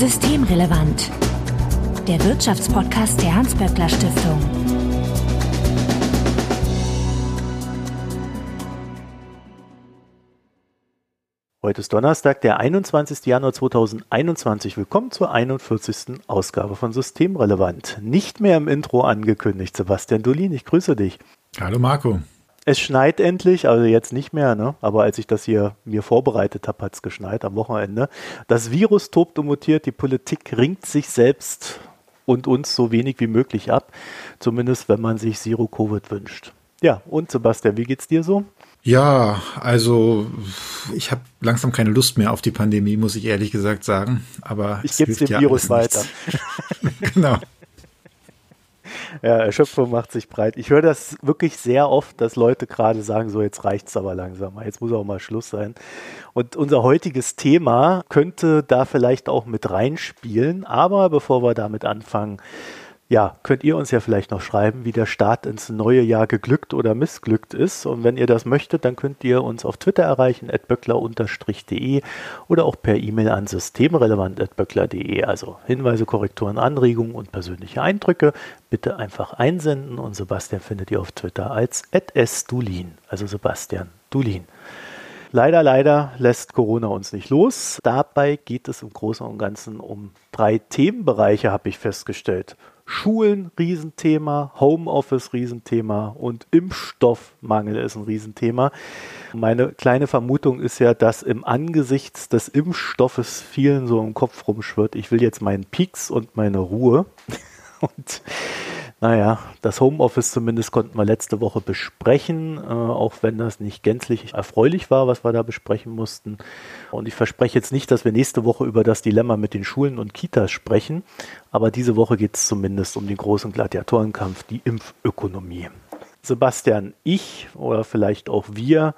Systemrelevant. Der Wirtschaftspodcast der Hans-Böckler Stiftung. Heute ist Donnerstag, der 21. Januar 2021. Willkommen zur 41. Ausgabe von Systemrelevant. Nicht mehr im Intro angekündigt, Sebastian Dolin, ich grüße dich. Hallo Marco. Es schneit endlich, also jetzt nicht mehr, ne? aber als ich das hier mir vorbereitet habe, hat es geschneit am Wochenende. Das Virus tobt und mutiert, die Politik ringt sich selbst und uns so wenig wie möglich ab, zumindest wenn man sich Zero Covid wünscht. Ja, und Sebastian, wie geht's dir so? Ja, also ich habe langsam keine Lust mehr auf die Pandemie, muss ich ehrlich gesagt sagen. Aber ich gebe dem ja Virus weiter. genau. Ja, Erschöpfung macht sich breit. Ich höre das wirklich sehr oft, dass Leute gerade sagen, so jetzt reicht's aber langsam, jetzt muss auch mal Schluss sein. Und unser heutiges Thema könnte da vielleicht auch mit reinspielen, aber bevor wir damit anfangen, ja, könnt ihr uns ja vielleicht noch schreiben, wie der Start ins neue Jahr geglückt oder missglückt ist. Und wenn ihr das möchtet, dann könnt ihr uns auf Twitter erreichen, at böckler-de oder auch per E-Mail an systemrelevant.böckler.de. Also Hinweise, Korrekturen, Anregungen und persönliche Eindrücke bitte einfach einsenden. Und Sebastian findet ihr auf Twitter als @sdulin, also Sebastian Dulin. Leider, leider lässt Corona uns nicht los. Dabei geht es im Großen und Ganzen um drei Themenbereiche, habe ich festgestellt. Schulen Riesenthema, Homeoffice Riesenthema und Impfstoffmangel ist ein Riesenthema. Meine kleine Vermutung ist ja, dass im Angesichts des Impfstoffes vielen so im Kopf rumschwirrt, ich will jetzt meinen Peaks und meine Ruhe. Und naja, das Homeoffice zumindest konnten wir letzte Woche besprechen, äh, auch wenn das nicht gänzlich erfreulich war, was wir da besprechen mussten. Und ich verspreche jetzt nicht, dass wir nächste Woche über das Dilemma mit den Schulen und Kitas sprechen, aber diese Woche geht es zumindest um den großen Gladiatorenkampf, die Impfökonomie. Sebastian, ich oder vielleicht auch wir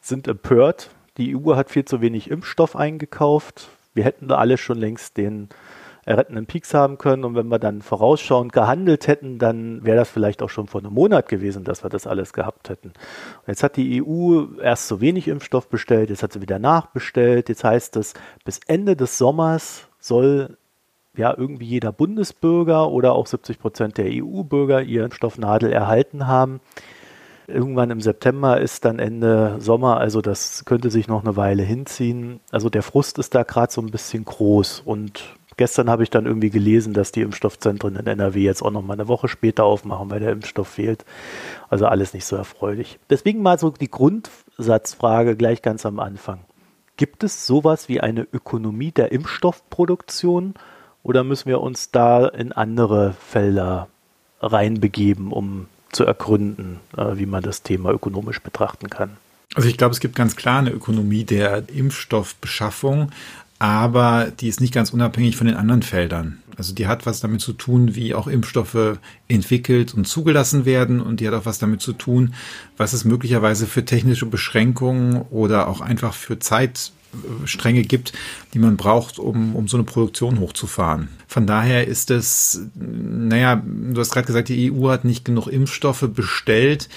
sind empört. Die EU hat viel zu wenig Impfstoff eingekauft. Wir hätten da alle schon längst den rettenden Peaks haben können. Und wenn wir dann vorausschauend gehandelt hätten, dann wäre das vielleicht auch schon vor einem Monat gewesen, dass wir das alles gehabt hätten. Und jetzt hat die EU erst so wenig Impfstoff bestellt, jetzt hat sie wieder nachbestellt. Jetzt heißt es, bis Ende des Sommers soll ja irgendwie jeder Bundesbürger oder auch 70 Prozent der EU-Bürger ihren Impfstoffnadel erhalten haben. Irgendwann im September ist dann Ende Sommer, also das könnte sich noch eine Weile hinziehen. Also der Frust ist da gerade so ein bisschen groß und Gestern habe ich dann irgendwie gelesen, dass die Impfstoffzentren in NRW jetzt auch noch mal eine Woche später aufmachen, weil der Impfstoff fehlt. Also alles nicht so erfreulich. Deswegen mal so die Grundsatzfrage gleich ganz am Anfang. Gibt es sowas wie eine Ökonomie der Impfstoffproduktion oder müssen wir uns da in andere Felder reinbegeben, um zu ergründen, äh, wie man das Thema ökonomisch betrachten kann? Also ich glaube, es gibt ganz klar eine Ökonomie der Impfstoffbeschaffung aber die ist nicht ganz unabhängig von den anderen Feldern. Also die hat was damit zu tun, wie auch Impfstoffe entwickelt und zugelassen werden und die hat auch was damit zu tun, was es möglicherweise für technische Beschränkungen oder auch einfach für Zeitstränge gibt, die man braucht, um, um so eine Produktion hochzufahren. Von daher ist es, naja, du hast gerade gesagt, die EU hat nicht genug Impfstoffe bestellt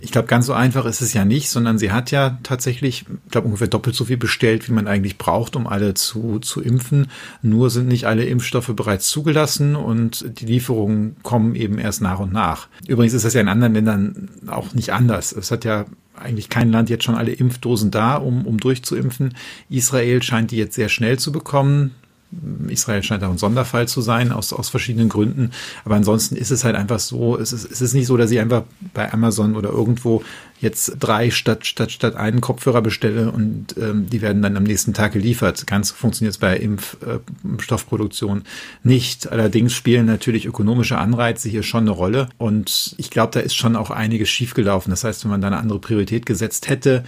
ich glaube, ganz so einfach ist es ja nicht, sondern sie hat ja tatsächlich, ich glaube, ungefähr doppelt so viel bestellt, wie man eigentlich braucht, um alle zu, zu impfen. Nur sind nicht alle Impfstoffe bereits zugelassen und die Lieferungen kommen eben erst nach und nach. Übrigens ist das ja in anderen Ländern auch nicht anders. Es hat ja eigentlich kein Land jetzt schon alle Impfdosen da, um, um durchzuimpfen. Israel scheint die jetzt sehr schnell zu bekommen. Israel scheint auch ein Sonderfall zu sein, aus, aus verschiedenen Gründen. Aber ansonsten ist es halt einfach so, es ist, es ist nicht so, dass ich einfach bei Amazon oder irgendwo jetzt drei statt, statt, statt einen Kopfhörer bestelle und ähm, die werden dann am nächsten Tag geliefert. Ganz funktioniert es bei Impfstoffproduktion äh, nicht. Allerdings spielen natürlich ökonomische Anreize hier schon eine Rolle. Und ich glaube, da ist schon auch einiges schiefgelaufen. Das heißt, wenn man da eine andere Priorität gesetzt hätte,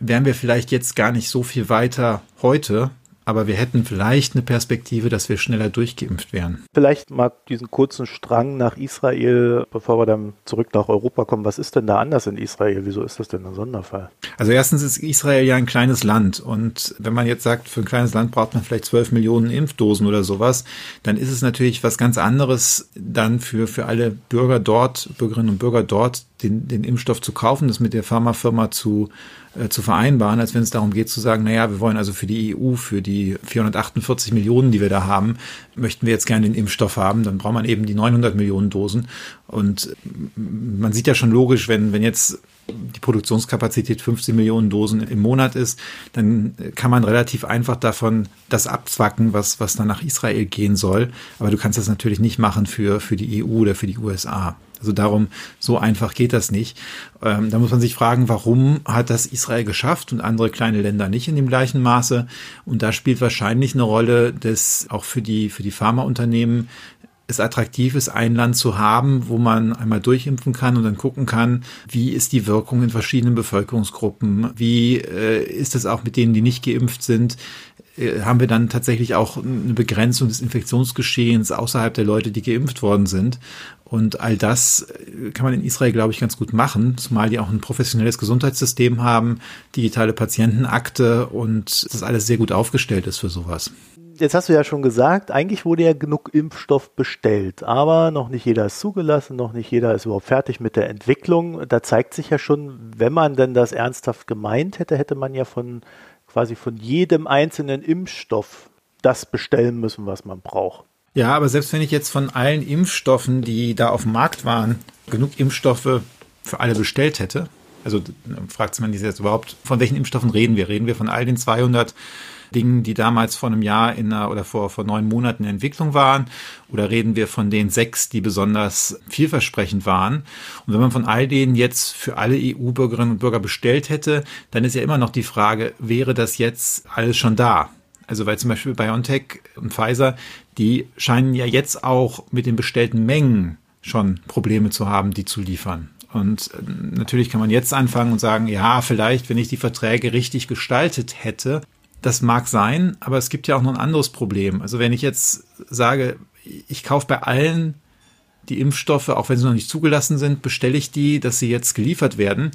wären wir vielleicht jetzt gar nicht so viel weiter heute, aber wir hätten vielleicht eine Perspektive, dass wir schneller durchgeimpft wären. Vielleicht mal diesen kurzen Strang nach Israel, bevor wir dann zurück nach Europa kommen. Was ist denn da anders in Israel? Wieso ist das denn ein Sonderfall? Also erstens ist Israel ja ein kleines Land und wenn man jetzt sagt, für ein kleines Land braucht man vielleicht 12 Millionen Impfdosen oder sowas, dann ist es natürlich was ganz anderes dann für, für alle Bürger dort, Bürgerinnen und Bürger dort, den, den Impfstoff zu kaufen, das mit der Pharmafirma zu, äh, zu vereinbaren, als wenn es darum geht zu sagen, naja, wir wollen also für die EU, für die 448 Millionen, die wir da haben, möchten wir jetzt gerne den Impfstoff haben, dann braucht man eben die 900 Millionen Dosen. Und man sieht ja schon logisch, wenn, wenn jetzt die Produktionskapazität 15 Millionen Dosen im Monat ist, dann kann man relativ einfach davon das abzwacken, was, was dann nach Israel gehen soll. Aber du kannst das natürlich nicht machen für, für die EU oder für die USA. Also darum, so einfach geht das nicht. Ähm, da muss man sich fragen, warum hat das Israel geschafft und andere kleine Länder nicht in dem gleichen Maße? Und da spielt wahrscheinlich eine Rolle, dass auch für die, für die Pharmaunternehmen es attraktiv ist, ein Land zu haben, wo man einmal durchimpfen kann und dann gucken kann, wie ist die Wirkung in verschiedenen Bevölkerungsgruppen, wie äh, ist es auch mit denen, die nicht geimpft sind, haben wir dann tatsächlich auch eine Begrenzung des Infektionsgeschehens außerhalb der Leute, die geimpft worden sind. Und all das äh, kann man in Israel, glaube ich, ganz gut machen, zumal die auch ein professionelles Gesundheitssystem haben, digitale Patientenakte und das alles sehr gut aufgestellt ist für sowas. Jetzt hast du ja schon gesagt, eigentlich wurde ja genug Impfstoff bestellt, aber noch nicht jeder ist zugelassen, noch nicht jeder ist überhaupt fertig mit der Entwicklung. Da zeigt sich ja schon, wenn man denn das ernsthaft gemeint hätte, hätte man ja von quasi von jedem einzelnen Impfstoff das bestellen müssen, was man braucht. Ja, aber selbst wenn ich jetzt von allen Impfstoffen, die da auf dem Markt waren, genug Impfstoffe für alle bestellt hätte, also fragt man sich jetzt überhaupt, von welchen Impfstoffen reden wir? Reden wir von all den 200 Dingen, die damals vor einem Jahr in einer, oder vor, vor neun Monaten in Entwicklung waren? Oder reden wir von den sechs, die besonders vielversprechend waren? Und wenn man von all denen jetzt für alle EU-Bürgerinnen und Bürger bestellt hätte, dann ist ja immer noch die Frage, wäre das jetzt alles schon da? Also weil zum Beispiel BioNTech und Pfizer, die scheinen ja jetzt auch mit den bestellten Mengen schon Probleme zu haben, die zu liefern. Und äh, natürlich kann man jetzt anfangen und sagen, ja, vielleicht, wenn ich die Verträge richtig gestaltet hätte, das mag sein, aber es gibt ja auch noch ein anderes Problem. Also wenn ich jetzt sage, ich kaufe bei allen die Impfstoffe, auch wenn sie noch nicht zugelassen sind, bestelle ich die, dass sie jetzt geliefert werden,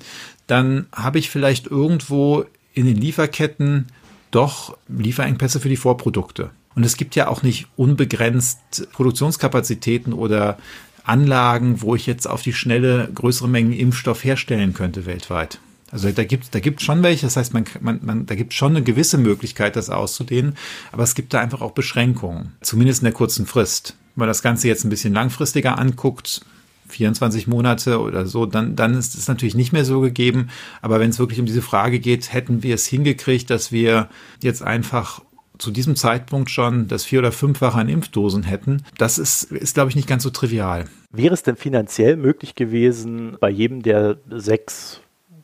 dann habe ich vielleicht irgendwo in den Lieferketten doch Lieferengpässe für die Vorprodukte. Und es gibt ja auch nicht unbegrenzt Produktionskapazitäten oder Anlagen, wo ich jetzt auf die schnelle größere Mengen Impfstoff herstellen könnte weltweit. Also da gibt da gibt schon welche, das heißt, man, man, man, da gibt schon eine gewisse Möglichkeit, das auszudehnen, aber es gibt da einfach auch Beschränkungen, zumindest in der kurzen Frist. Wenn man das Ganze jetzt ein bisschen langfristiger anguckt, 24 Monate oder so, dann, dann ist es natürlich nicht mehr so gegeben. Aber wenn es wirklich um diese Frage geht, hätten wir es hingekriegt, dass wir jetzt einfach zu diesem Zeitpunkt schon das vier- oder fünffache an Impfdosen hätten, das ist, ist, glaube ich, nicht ganz so trivial. Wäre es denn finanziell möglich gewesen, bei jedem der sechs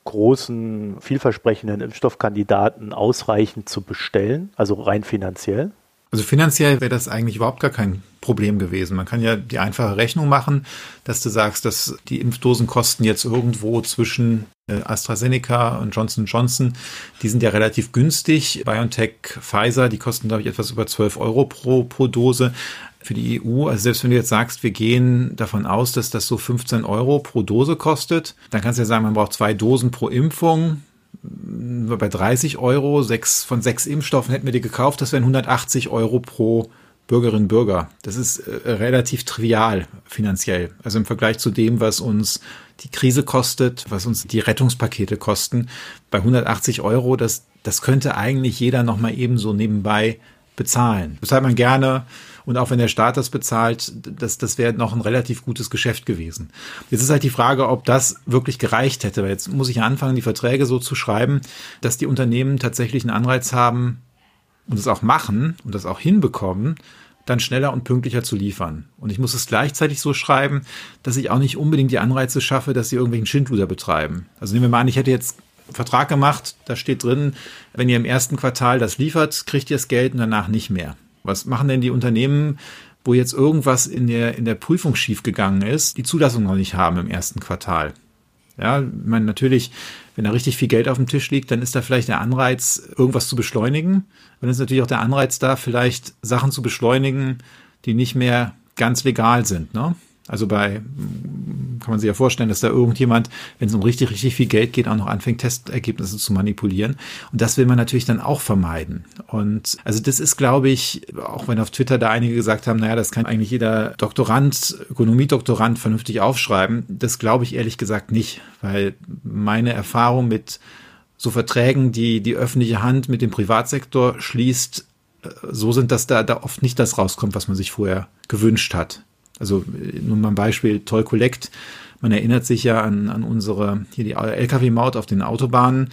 großen, vielversprechenden Impfstoffkandidaten ausreichend zu bestellen, also rein finanziell? Also finanziell wäre das eigentlich überhaupt gar kein Problem gewesen. Man kann ja die einfache Rechnung machen, dass du sagst, dass die Impfdosen kosten jetzt irgendwo zwischen äh, AstraZeneca und Johnson Johnson. Die sind ja relativ günstig. BioNTech, Pfizer, die kosten, glaube ich, etwas über 12 Euro pro, pro Dose für die EU. Also selbst wenn du jetzt sagst, wir gehen davon aus, dass das so 15 Euro pro Dose kostet, dann kannst du ja sagen, man braucht zwei Dosen pro Impfung. Bei 30 Euro, sechs, von sechs Impfstoffen hätten wir die gekauft, das wären 180 Euro pro Bürgerinnen und Bürger. Das ist äh, relativ trivial finanziell. Also im Vergleich zu dem, was uns die Krise kostet, was uns die Rettungspakete kosten, bei 180 Euro, das, das könnte eigentlich jeder nochmal ebenso nebenbei bezahlen. Zahlt man gerne und auch wenn der Staat das bezahlt, das, das wäre noch ein relativ gutes Geschäft gewesen. Jetzt ist halt die Frage, ob das wirklich gereicht hätte. Weil jetzt muss ich ja anfangen, die Verträge so zu schreiben, dass die Unternehmen tatsächlich einen Anreiz haben und es auch machen und das auch hinbekommen, dann schneller und pünktlicher zu liefern. Und ich muss es gleichzeitig so schreiben, dass ich auch nicht unbedingt die Anreize schaffe, dass sie irgendwelchen Schindluder betreiben. Also nehmen wir mal an, ich hätte jetzt einen Vertrag gemacht, da steht drin, wenn ihr im ersten Quartal das liefert, kriegt ihr das Geld und danach nicht mehr. Was machen denn die Unternehmen, wo jetzt irgendwas in der, in der Prüfung schiefgegangen ist, die Zulassung noch nicht haben im ersten Quartal? Ja, ich meine, natürlich, wenn da richtig viel Geld auf dem Tisch liegt, dann ist da vielleicht der Anreiz, irgendwas zu beschleunigen. Und dann ist natürlich auch der Anreiz da, vielleicht Sachen zu beschleunigen, die nicht mehr ganz legal sind. Ne? Also bei kann man sich ja vorstellen, dass da irgendjemand, wenn es um richtig, richtig viel Geld geht, auch noch anfängt, Testergebnisse zu manipulieren. Und das will man natürlich dann auch vermeiden. Und also das ist, glaube ich, auch wenn auf Twitter da einige gesagt haben, naja, das kann eigentlich jeder Doktorand, Ökonomiedoktorand vernünftig aufschreiben. Das glaube ich ehrlich gesagt nicht, weil meine Erfahrung mit so Verträgen, die die öffentliche Hand mit dem Privatsektor schließt, äh, so sind, dass da, da oft nicht das rauskommt, was man sich vorher gewünscht hat. Also äh, nur mal ein Beispiel, Toll Collect man erinnert sich ja an, an unsere, hier die Lkw-Maut auf den Autobahnen.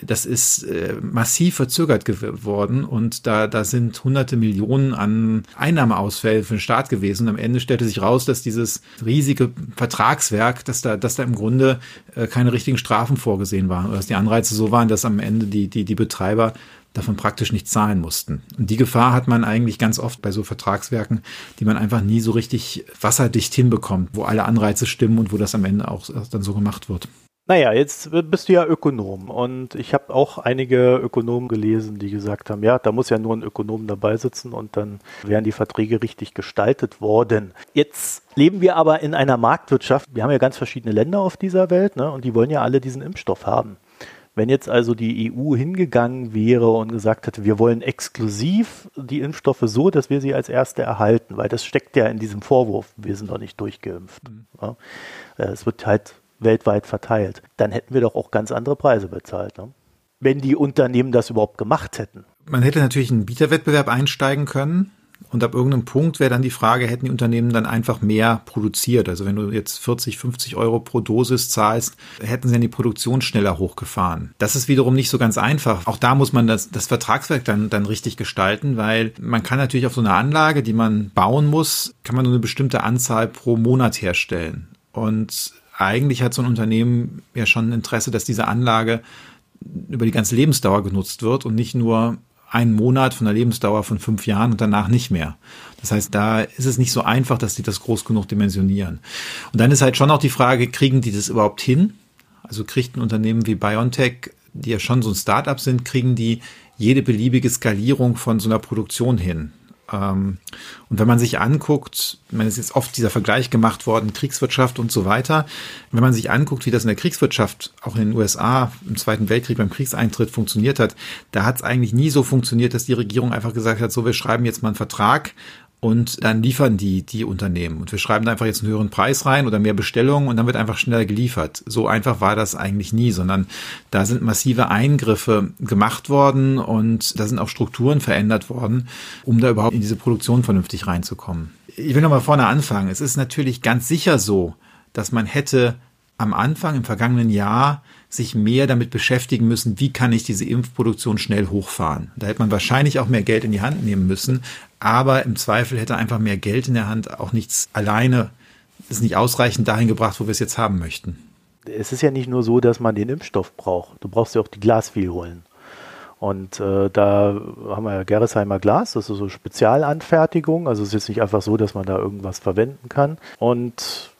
Das ist äh, massiv verzögert geworden und da, da sind hunderte Millionen an Einnahmeausfällen für den Staat gewesen. Und am Ende stellte sich raus, dass dieses riesige Vertragswerk, dass da, dass da im Grunde äh, keine richtigen Strafen vorgesehen waren oder dass die Anreize so waren, dass am Ende die, die, die Betreiber davon praktisch nicht zahlen mussten. Und die Gefahr hat man eigentlich ganz oft bei so Vertragswerken, die man einfach nie so richtig wasserdicht hinbekommt, wo alle Anreize stimmen und wo das am Ende auch dann so gemacht wird. Naja, jetzt bist du ja Ökonom und ich habe auch einige Ökonomen gelesen, die gesagt haben, ja, da muss ja nur ein Ökonom dabei sitzen und dann wären die Verträge richtig gestaltet worden. Jetzt leben wir aber in einer Marktwirtschaft. Wir haben ja ganz verschiedene Länder auf dieser Welt ne, und die wollen ja alle diesen Impfstoff haben. Wenn jetzt also die EU hingegangen wäre und gesagt hätte, wir wollen exklusiv die Impfstoffe so, dass wir sie als erste erhalten, weil das steckt ja in diesem Vorwurf, wir sind doch nicht durchgeimpft. Mhm. Ja. Äh, es wird halt weltweit verteilt. Dann hätten wir doch auch ganz andere Preise bezahlt. Ne? Wenn die Unternehmen das überhaupt gemacht hätten. Man hätte natürlich einen Bieterwettbewerb einsteigen können. Und ab irgendeinem Punkt wäre dann die Frage, hätten die Unternehmen dann einfach mehr produziert? Also wenn du jetzt 40, 50 Euro pro Dosis zahlst, hätten sie dann die Produktion schneller hochgefahren. Das ist wiederum nicht so ganz einfach. Auch da muss man das, das Vertragswerk dann, dann richtig gestalten, weil man kann natürlich auf so eine Anlage, die man bauen muss, kann man nur eine bestimmte Anzahl pro Monat herstellen. Und eigentlich hat so ein Unternehmen ja schon ein Interesse, dass diese Anlage über die ganze Lebensdauer genutzt wird und nicht nur einen Monat von der Lebensdauer von fünf Jahren und danach nicht mehr. Das heißt, da ist es nicht so einfach, dass die das groß genug dimensionieren. Und dann ist halt schon auch die Frage, kriegen die das überhaupt hin? Also kriegt ein Unternehmen wie BioNTech, die ja schon so ein Startup sind, kriegen die jede beliebige Skalierung von so einer Produktion hin? Ähm, und wenn man sich anguckt, man ist jetzt oft dieser Vergleich gemacht worden, Kriegswirtschaft und so weiter. Wenn man sich anguckt, wie das in der Kriegswirtschaft auch in den USA im Zweiten Weltkrieg beim Kriegseintritt funktioniert hat, da hat es eigentlich nie so funktioniert, dass die Regierung einfach gesagt hat, so wir schreiben jetzt mal einen Vertrag und dann liefern die die Unternehmen und wir schreiben da einfach jetzt einen höheren Preis rein oder mehr Bestellungen und dann wird einfach schneller geliefert. So einfach war das eigentlich nie, sondern da sind massive Eingriffe gemacht worden und da sind auch Strukturen verändert worden, um da überhaupt in diese Produktion vernünftig reinzukommen. Ich will nochmal vorne anfangen. Es ist natürlich ganz sicher so, dass man hätte am Anfang im vergangenen Jahr sich mehr damit beschäftigen müssen, wie kann ich diese Impfproduktion schnell hochfahren. Da hätte man wahrscheinlich auch mehr Geld in die Hand nehmen müssen, aber im Zweifel hätte einfach mehr Geld in der Hand auch nichts alleine, ist nicht ausreichend dahin gebracht, wo wir es jetzt haben möchten. Es ist ja nicht nur so, dass man den Impfstoff braucht. Du brauchst ja auch die Glasviel holen. Und äh, da haben wir ja Gerresheimer Glas, das ist so Spezialanfertigung. Also es ist jetzt nicht einfach so, dass man da irgendwas verwenden kann. Und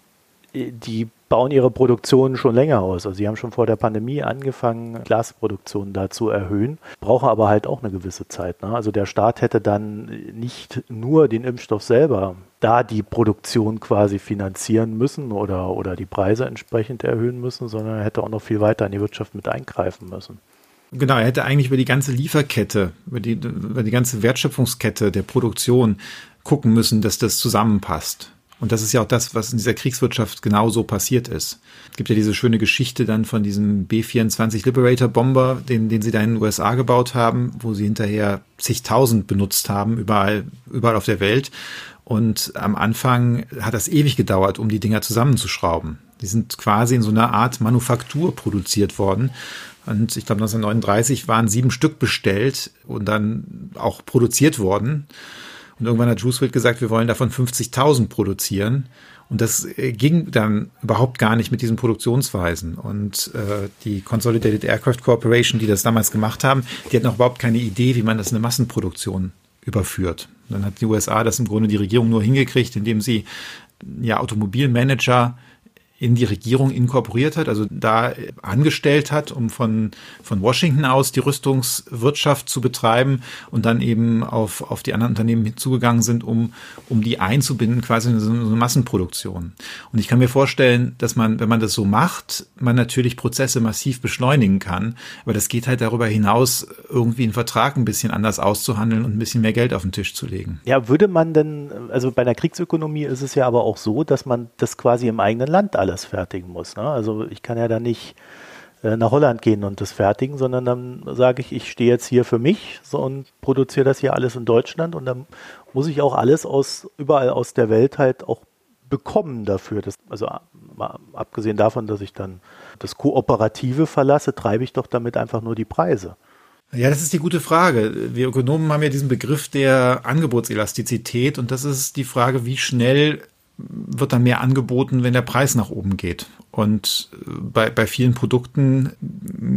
die bauen ihre Produktion schon länger aus. Also sie haben schon vor der Pandemie angefangen, Glasproduktion da zu erhöhen, brauchen aber halt auch eine gewisse Zeit. Ne? Also der Staat hätte dann nicht nur den Impfstoff selber da die Produktion quasi finanzieren müssen oder, oder die Preise entsprechend erhöhen müssen, sondern er hätte auch noch viel weiter in die Wirtschaft mit eingreifen müssen. Genau, er hätte eigentlich über die ganze Lieferkette, über die, über die ganze Wertschöpfungskette der Produktion gucken müssen, dass das zusammenpasst. Und das ist ja auch das, was in dieser Kriegswirtschaft genauso passiert ist. Es gibt ja diese schöne Geschichte dann von diesem B-24 Liberator Bomber, den, den sie da in den USA gebaut haben, wo sie hinterher zigtausend benutzt haben, überall, überall auf der Welt. Und am Anfang hat das ewig gedauert, um die Dinger zusammenzuschrauben. Die sind quasi in so einer Art Manufaktur produziert worden. Und ich glaube, 1939 waren sieben Stück bestellt und dann auch produziert worden. Und irgendwann hat Roosevelt gesagt, wir wollen davon 50.000 produzieren. Und das äh, ging dann überhaupt gar nicht mit diesen Produktionsweisen. Und äh, die Consolidated Aircraft Corporation, die das damals gemacht haben, die hatten auch überhaupt keine Idee, wie man das in eine Massenproduktion überführt. Und dann hat die USA das im Grunde die Regierung nur hingekriegt, indem sie ja Automobilmanager in die Regierung inkorporiert hat, also da angestellt hat, um von, von Washington aus die Rüstungswirtschaft zu betreiben und dann eben auf, auf die anderen Unternehmen hinzugegangen sind, um, um die einzubinden, quasi in so eine Massenproduktion. Und ich kann mir vorstellen, dass man, wenn man das so macht, man natürlich Prozesse massiv beschleunigen kann, aber das geht halt darüber hinaus, irgendwie einen Vertrag ein bisschen anders auszuhandeln und ein bisschen mehr Geld auf den Tisch zu legen. Ja, würde man denn, also bei einer Kriegsökonomie ist es ja aber auch so, dass man das quasi im eigenen Land alles alles fertigen muss. Ne? Also ich kann ja da nicht äh, nach Holland gehen und das fertigen, sondern dann sage ich, ich stehe jetzt hier für mich so und produziere das hier alles in Deutschland und dann muss ich auch alles aus überall aus der Welt halt auch bekommen dafür. Das, also mal abgesehen davon, dass ich dann das Kooperative verlasse, treibe ich doch damit einfach nur die Preise. Ja, das ist die gute Frage. Wir Ökonomen haben ja diesen Begriff der Angebotselastizität und das ist die Frage, wie schnell wird dann mehr angeboten, wenn der Preis nach oben geht. Und äh, bei, bei vielen Produkten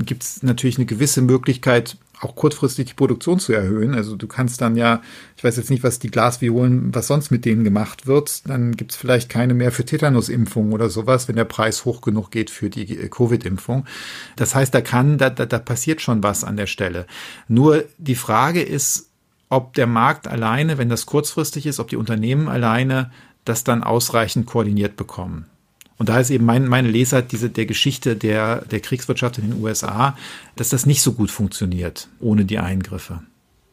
gibt es natürlich eine gewisse Möglichkeit, auch kurzfristig die Produktion zu erhöhen. Also du kannst dann ja, ich weiß jetzt nicht, was die Glasviolen, was sonst mit denen gemacht wird, dann gibt es vielleicht keine mehr für Tetanusimpfung oder sowas, wenn der Preis hoch genug geht für die äh, Covid-Impfung. Das heißt, da kann, da, da, da passiert schon was an der Stelle. Nur die Frage ist, ob der Markt alleine, wenn das kurzfristig ist, ob die Unternehmen alleine das dann ausreichend koordiniert bekommen. Und da ist eben mein, meine Lesart diese, der Geschichte der, der Kriegswirtschaft in den USA, dass das nicht so gut funktioniert ohne die Eingriffe.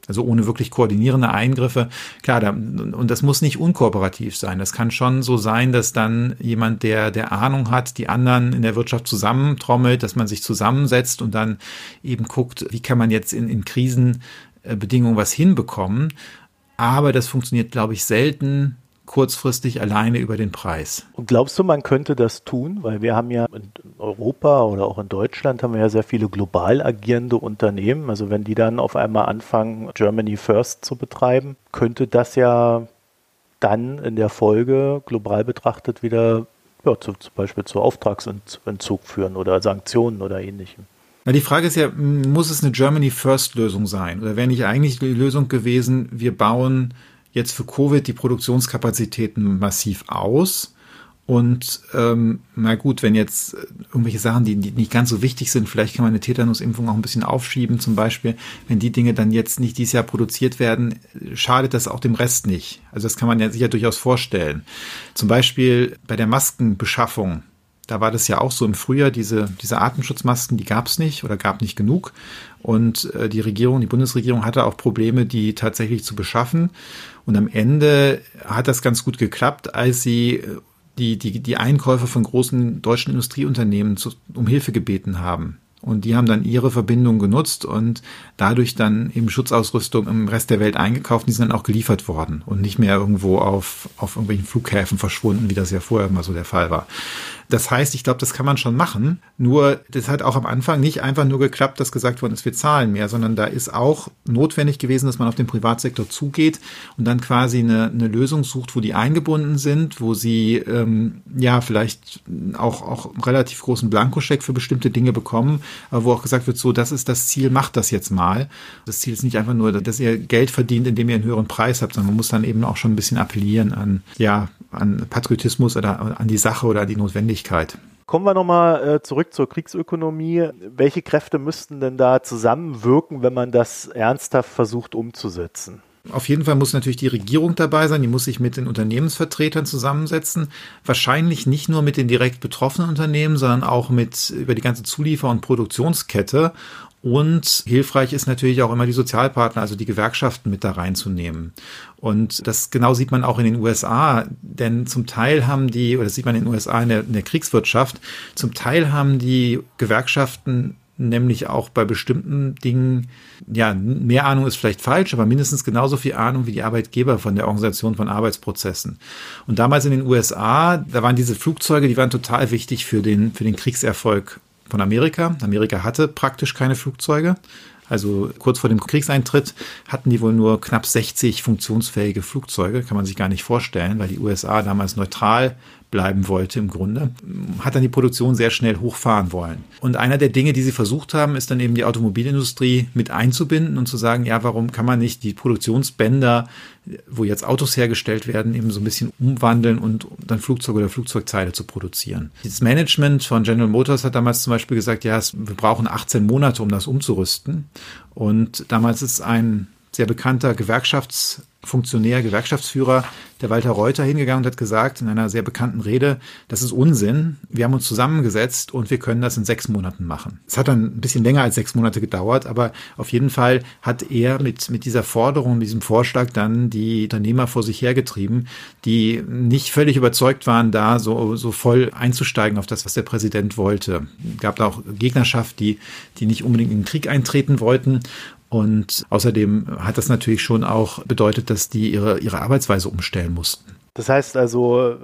Also ohne wirklich koordinierende Eingriffe. Klar, da, und das muss nicht unkooperativ sein. Das kann schon so sein, dass dann jemand, der, der Ahnung hat, die anderen in der Wirtschaft zusammentrommelt, dass man sich zusammensetzt und dann eben guckt, wie kann man jetzt in, in Krisenbedingungen was hinbekommen. Aber das funktioniert, glaube ich, selten kurzfristig alleine über den Preis. Und glaubst du, man könnte das tun? Weil wir haben ja in Europa oder auch in Deutschland haben wir ja sehr viele global agierende Unternehmen. Also wenn die dann auf einmal anfangen, Germany First zu betreiben, könnte das ja dann in der Folge global betrachtet wieder ja, zu, zum Beispiel zu Auftragsentzug führen oder Sanktionen oder ähnlichem. Na, die Frage ist ja, muss es eine Germany First Lösung sein? Oder wäre nicht eigentlich die Lösung gewesen, wir bauen jetzt für Covid die Produktionskapazitäten massiv aus. Und ähm, na gut, wenn jetzt irgendwelche Sachen, die, die nicht ganz so wichtig sind, vielleicht kann man eine Tetanusimpfung auch ein bisschen aufschieben, zum Beispiel, wenn die Dinge dann jetzt nicht dieses Jahr produziert werden, schadet das auch dem Rest nicht. Also das kann man ja sich ja durchaus vorstellen. Zum Beispiel bei der Maskenbeschaffung da war das ja auch so im Frühjahr, diese, diese Atemschutzmasken, die gab es nicht oder gab nicht genug. Und äh, die Regierung, die Bundesregierung hatte auch Probleme, die tatsächlich zu beschaffen. Und am Ende hat das ganz gut geklappt, als sie äh, die, die, die Einkäufer von großen deutschen Industrieunternehmen zu, um Hilfe gebeten haben. Und die haben dann ihre Verbindung genutzt und dadurch dann eben Schutzausrüstung im Rest der Welt eingekauft. Die sind dann auch geliefert worden und nicht mehr irgendwo auf, auf irgendwelchen Flughäfen verschwunden, wie das ja vorher immer so der Fall war. Das heißt, ich glaube, das kann man schon machen. Nur, das hat auch am Anfang nicht einfach nur geklappt, dass gesagt worden ist, wir zahlen mehr, sondern da ist auch notwendig gewesen, dass man auf den Privatsektor zugeht und dann quasi eine, eine Lösung sucht, wo die eingebunden sind, wo sie ähm, ja vielleicht auch, auch relativ großen Blankoscheck für bestimmte Dinge bekommen, aber wo auch gesagt wird, so, das ist das Ziel, macht das jetzt mal. Das Ziel ist nicht einfach nur, dass ihr Geld verdient, indem ihr einen höheren Preis habt, sondern man muss dann eben auch schon ein bisschen appellieren an, ja, an Patriotismus oder an die Sache oder an die Notwendigkeit. Kommen wir nochmal äh, zurück zur Kriegsökonomie. Welche Kräfte müssten denn da zusammenwirken, wenn man das ernsthaft versucht umzusetzen? Auf jeden Fall muss natürlich die Regierung dabei sein, die muss sich mit den Unternehmensvertretern zusammensetzen. Wahrscheinlich nicht nur mit den direkt betroffenen Unternehmen, sondern auch mit über die ganze Zuliefer- und Produktionskette. Und hilfreich ist natürlich auch immer die Sozialpartner, also die Gewerkschaften mit da reinzunehmen. Und das genau sieht man auch in den USA, denn zum Teil haben die, oder das sieht man in den USA in der, in der Kriegswirtschaft, zum Teil haben die Gewerkschaften nämlich auch bei bestimmten Dingen, ja, mehr Ahnung ist vielleicht falsch, aber mindestens genauso viel Ahnung wie die Arbeitgeber von der Organisation von Arbeitsprozessen. Und damals in den USA, da waren diese Flugzeuge, die waren total wichtig für den, für den Kriegserfolg von Amerika. Amerika hatte praktisch keine Flugzeuge. Also kurz vor dem Kriegseintritt hatten die wohl nur knapp 60 funktionsfähige Flugzeuge. Kann man sich gar nicht vorstellen, weil die USA damals neutral bleiben wollte im Grunde, hat dann die Produktion sehr schnell hochfahren wollen. Und einer der Dinge, die sie versucht haben, ist dann eben die Automobilindustrie mit einzubinden und zu sagen, ja, warum kann man nicht die Produktionsbänder, wo jetzt Autos hergestellt werden, eben so ein bisschen umwandeln und dann Flugzeuge oder Flugzeugteile zu produzieren. Das Management von General Motors hat damals zum Beispiel gesagt, ja, wir brauchen 18 Monate, um das umzurüsten. Und damals ist ein sehr bekannter Gewerkschafts Funktionär, Gewerkschaftsführer, der Walter Reuter, hingegangen und hat gesagt in einer sehr bekannten Rede, das ist Unsinn. Wir haben uns zusammengesetzt und wir können das in sechs Monaten machen. Es hat dann ein bisschen länger als sechs Monate gedauert, aber auf jeden Fall hat er mit, mit dieser Forderung, mit diesem Vorschlag dann die Unternehmer vor sich hergetrieben, die nicht völlig überzeugt waren, da so, so voll einzusteigen auf das, was der Präsident wollte. Es gab da auch Gegnerschaft, die, die nicht unbedingt in den Krieg eintreten wollten. Und außerdem hat das natürlich schon auch bedeutet, dass die ihre, ihre Arbeitsweise umstellen mussten. Das heißt also,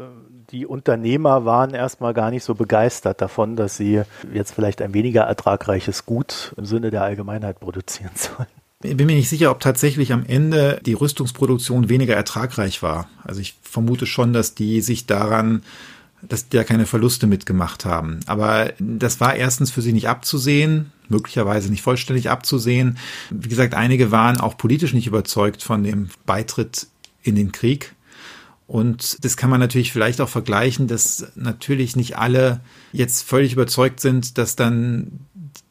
die Unternehmer waren erstmal gar nicht so begeistert davon, dass sie jetzt vielleicht ein weniger ertragreiches Gut im Sinne der Allgemeinheit produzieren sollen. Ich bin mir nicht sicher, ob tatsächlich am Ende die Rüstungsproduktion weniger ertragreich war. Also ich vermute schon, dass die sich daran dass die ja keine Verluste mitgemacht haben. Aber das war erstens für sie nicht abzusehen, möglicherweise nicht vollständig abzusehen. Wie gesagt, einige waren auch politisch nicht überzeugt von dem Beitritt in den Krieg. Und das kann man natürlich vielleicht auch vergleichen, dass natürlich nicht alle jetzt völlig überzeugt sind, dass dann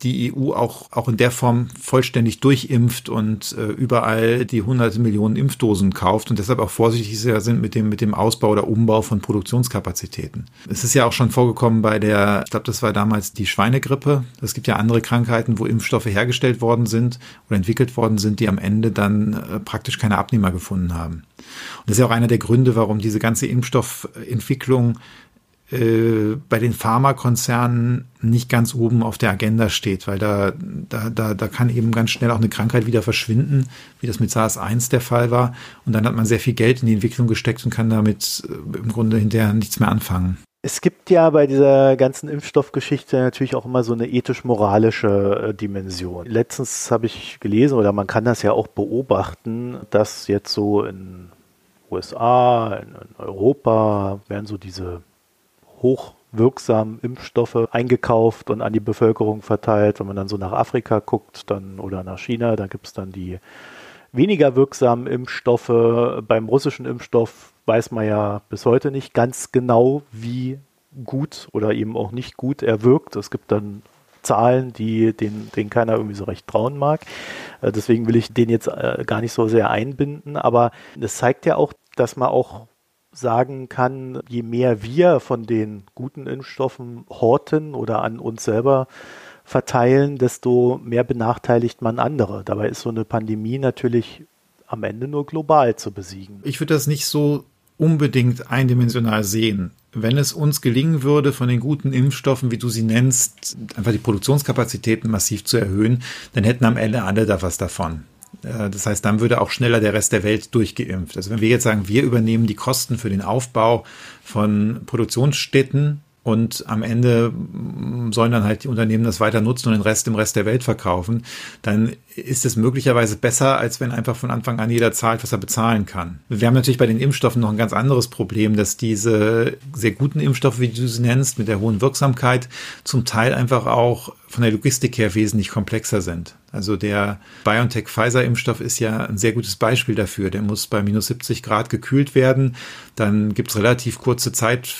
die EU auch, auch in der Form vollständig durchimpft und äh, überall die hunderte Millionen Impfdosen kauft und deshalb auch vorsichtig sind mit dem, mit dem Ausbau oder Umbau von Produktionskapazitäten. Es ist ja auch schon vorgekommen bei der, ich glaube, das war damals die Schweinegrippe. Es gibt ja andere Krankheiten, wo Impfstoffe hergestellt worden sind oder entwickelt worden sind, die am Ende dann äh, praktisch keine Abnehmer gefunden haben. Und das ist ja auch einer der Gründe, warum diese ganze Impfstoffentwicklung äh, bei den Pharmakonzernen nicht ganz oben auf der Agenda steht, weil da, da, da, da kann eben ganz schnell auch eine Krankheit wieder verschwinden, wie das mit SARS-1 der Fall war. Und dann hat man sehr viel Geld in die Entwicklung gesteckt und kann damit äh, im Grunde hinterher nichts mehr anfangen. Es gibt ja bei dieser ganzen Impfstoffgeschichte natürlich auch immer so eine ethisch-moralische äh, Dimension. Letztens habe ich gelesen, oder man kann das ja auch beobachten, dass jetzt so in USA, in, in Europa werden so diese hochwirksamen Impfstoffe eingekauft und an die Bevölkerung verteilt. Wenn man dann so nach Afrika guckt dann, oder nach China, da gibt es dann die weniger wirksamen Impfstoffe. Beim russischen Impfstoff weiß man ja bis heute nicht ganz genau, wie gut oder eben auch nicht gut er wirkt. Es gibt dann Zahlen, die den, denen keiner irgendwie so recht trauen mag. Äh, deswegen will ich den jetzt äh, gar nicht so sehr einbinden. Aber das zeigt ja auch, dass man auch sagen kann, je mehr wir von den guten Impfstoffen horten oder an uns selber verteilen, desto mehr benachteiligt man andere. Dabei ist so eine Pandemie natürlich am Ende nur global zu besiegen. Ich würde das nicht so unbedingt eindimensional sehen. Wenn es uns gelingen würde, von den guten Impfstoffen, wie du sie nennst, einfach die Produktionskapazitäten massiv zu erhöhen, dann hätten am Ende alle da was davon. Äh, das heißt, dann würde auch schneller der Rest der Welt durchgeimpft. Also wenn wir jetzt sagen, wir übernehmen die Kosten für den Aufbau von Produktionsstätten und am Ende sollen dann halt die Unternehmen das weiter nutzen und den Rest im Rest der Welt verkaufen, dann ist es möglicherweise besser, als wenn einfach von Anfang an jeder zahlt, was er bezahlen kann. Wir haben natürlich bei den Impfstoffen noch ein ganz anderes Problem, dass diese sehr guten Impfstoffe, wie du sie nennst, mit der hohen Wirksamkeit zum Teil einfach auch von der Logistik her wesentlich komplexer sind. Also der BioNTech-Pfizer-Impfstoff ist ja ein sehr gutes Beispiel dafür. Der muss bei minus 70 Grad gekühlt werden. Dann gibt es relativ kurze Zeit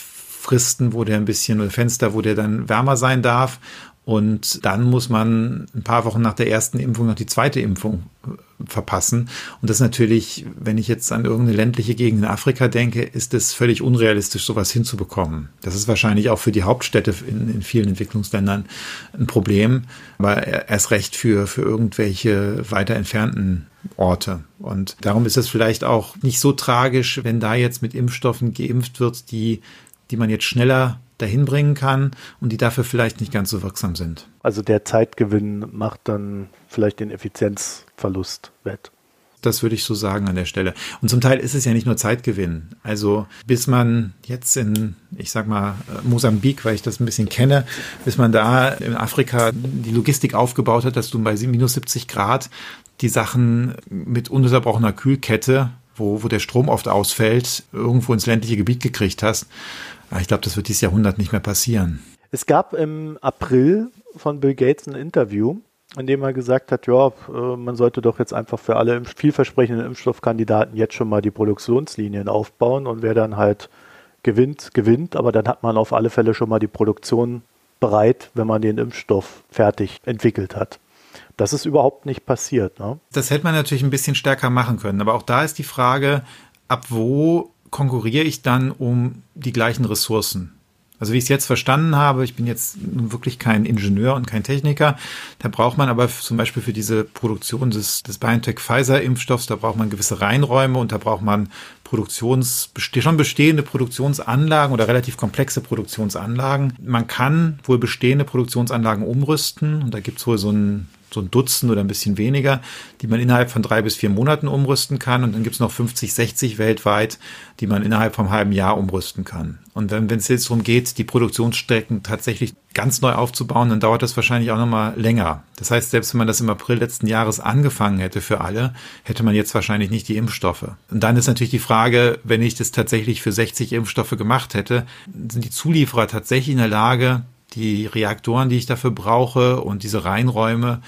Fristen, wo der ein bisschen oder Fenster, wo der dann wärmer sein darf. Und dann muss man ein paar Wochen nach der ersten Impfung noch die zweite Impfung äh, verpassen. Und das natürlich, wenn ich jetzt an irgendeine ländliche Gegend in Afrika denke, ist es völlig unrealistisch, sowas hinzubekommen. Das ist wahrscheinlich auch für die Hauptstädte in, in vielen Entwicklungsländern ein Problem, aber erst recht für, für irgendwelche weiter entfernten Orte. Und darum ist es vielleicht auch nicht so tragisch, wenn da jetzt mit Impfstoffen geimpft wird, die die man jetzt schneller dahin bringen kann und die dafür vielleicht nicht ganz so wirksam sind. Also der Zeitgewinn macht dann vielleicht den Effizienzverlust wett. Das würde ich so sagen an der Stelle. Und zum Teil ist es ja nicht nur Zeitgewinn. Also bis man jetzt in, ich sag mal, Mosambik, weil ich das ein bisschen kenne, bis man da in Afrika die Logistik aufgebaut hat, dass du bei minus 70 Grad die Sachen mit ununterbrochener Kühlkette wo, wo der Strom oft ausfällt, irgendwo ins ländliche Gebiet gekriegt hast. Ich glaube, das wird dieses Jahrhundert nicht mehr passieren. Es gab im April von Bill Gates ein Interview, in dem er gesagt hat, ja, äh, man sollte doch jetzt einfach für alle vielversprechenden Impfstoffkandidaten jetzt schon mal die Produktionslinien aufbauen und wer dann halt gewinnt, gewinnt, aber dann hat man auf alle Fälle schon mal die Produktion bereit, wenn man den Impfstoff fertig entwickelt hat. Das ist überhaupt nicht passiert. Ne? Das hätte man natürlich ein bisschen stärker machen können, aber auch da ist die Frage, ab wo konkurriere ich dann um die gleichen Ressourcen? Also wie ich es jetzt verstanden habe, ich bin jetzt wirklich kein Ingenieur und kein Techniker, da braucht man aber zum Beispiel für diese Produktion des, des BioNTech-Pfizer-Impfstoffs, da braucht man gewisse Reinräume und da braucht man Produktions, schon bestehende Produktionsanlagen oder relativ komplexe Produktionsanlagen. Man kann wohl bestehende Produktionsanlagen umrüsten und da gibt es wohl so ein so ein Dutzend oder ein bisschen weniger, die man innerhalb von drei bis vier Monaten umrüsten kann. Und dann gibt es noch 50, 60 weltweit, die man innerhalb vom halben Jahr umrüsten kann. Und wenn es jetzt darum geht, die Produktionsstrecken tatsächlich ganz neu aufzubauen, dann dauert das wahrscheinlich auch nochmal länger. Das heißt, selbst wenn man das im April letzten Jahres angefangen hätte für alle, hätte man jetzt wahrscheinlich nicht die Impfstoffe. Und dann ist natürlich die Frage, wenn ich das tatsächlich für 60 Impfstoffe gemacht hätte, sind die Zulieferer tatsächlich in der Lage, die Reaktoren, die ich dafür brauche und diese Reinräume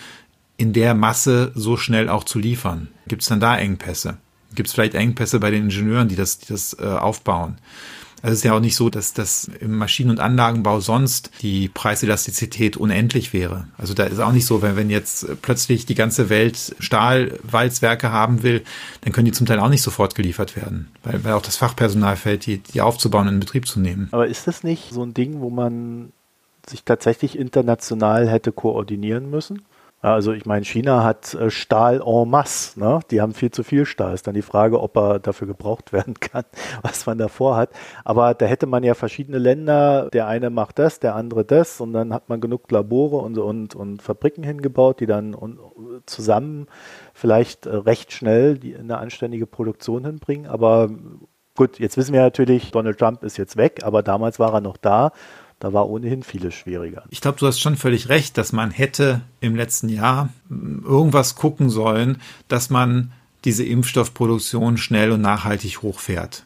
in der Masse so schnell auch zu liefern? Gibt es dann da Engpässe? Gibt es vielleicht Engpässe bei den Ingenieuren, die das, die das äh, aufbauen? Also es ist ja auch nicht so, dass das im Maschinen- und Anlagenbau sonst die Preiselastizität unendlich wäre. Also da ist auch nicht so, wenn, wenn jetzt plötzlich die ganze Welt Stahlwalzwerke haben will, dann können die zum Teil auch nicht sofort geliefert werden, weil, weil auch das Fachpersonal fällt, die, die aufzubauen und in Betrieb zu nehmen. Aber ist das nicht so ein Ding, wo man sich tatsächlich international hätte koordinieren müssen. Also ich meine, China hat äh, Stahl en masse, ne? die haben viel zu viel Stahl. Ist dann die Frage, ob er dafür gebraucht werden kann, was man davor hat. Aber da hätte man ja verschiedene Länder, der eine macht das, der andere das und dann hat man genug Labore und, und, und Fabriken hingebaut, die dann zusammen vielleicht äh, recht schnell eine anständige Produktion hinbringen. Aber gut, jetzt wissen wir natürlich, Donald Trump ist jetzt weg, aber damals war er noch da da war ohnehin vieles schwieriger. Ich glaube, du hast schon völlig recht, dass man hätte im letzten Jahr irgendwas gucken sollen, dass man diese Impfstoffproduktion schnell und nachhaltig hochfährt.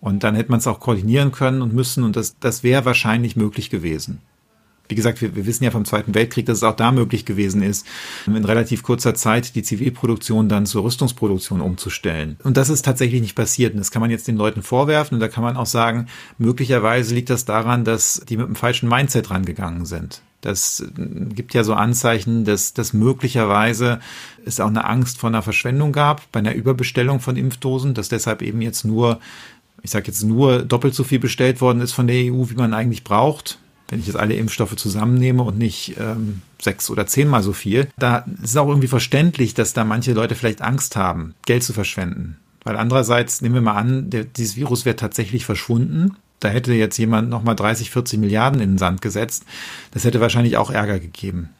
Und dann hätte man es auch koordinieren können und müssen und das, das wäre wahrscheinlich möglich gewesen wie gesagt, wir, wir wissen ja vom Zweiten Weltkrieg, dass es auch da möglich gewesen ist, in relativ kurzer Zeit die Zivilproduktion dann zur Rüstungsproduktion umzustellen. Und das ist tatsächlich nicht passiert. Und das kann man jetzt den Leuten vorwerfen. Und da kann man auch sagen, möglicherweise liegt das daran, dass die mit dem falschen Mindset rangegangen sind. Das äh, gibt ja so Anzeichen, dass, dass möglicherweise es auch eine Angst vor einer Verschwendung gab bei einer Überbestellung von Impfdosen, dass deshalb eben jetzt nur, ich sage jetzt nur doppelt so viel bestellt worden ist von der EU, wie man eigentlich braucht wenn ich jetzt alle Impfstoffe zusammennehme und nicht ähm, sechs oder zehnmal so viel, da ist es auch irgendwie verständlich, dass da manche Leute vielleicht Angst haben, Geld zu verschwenden. Weil andererseits nehmen wir mal an, der, dieses Virus wäre tatsächlich verschwunden. Da hätte jetzt jemand nochmal 30, 40 Milliarden in den Sand gesetzt. Das hätte wahrscheinlich auch Ärger gegeben.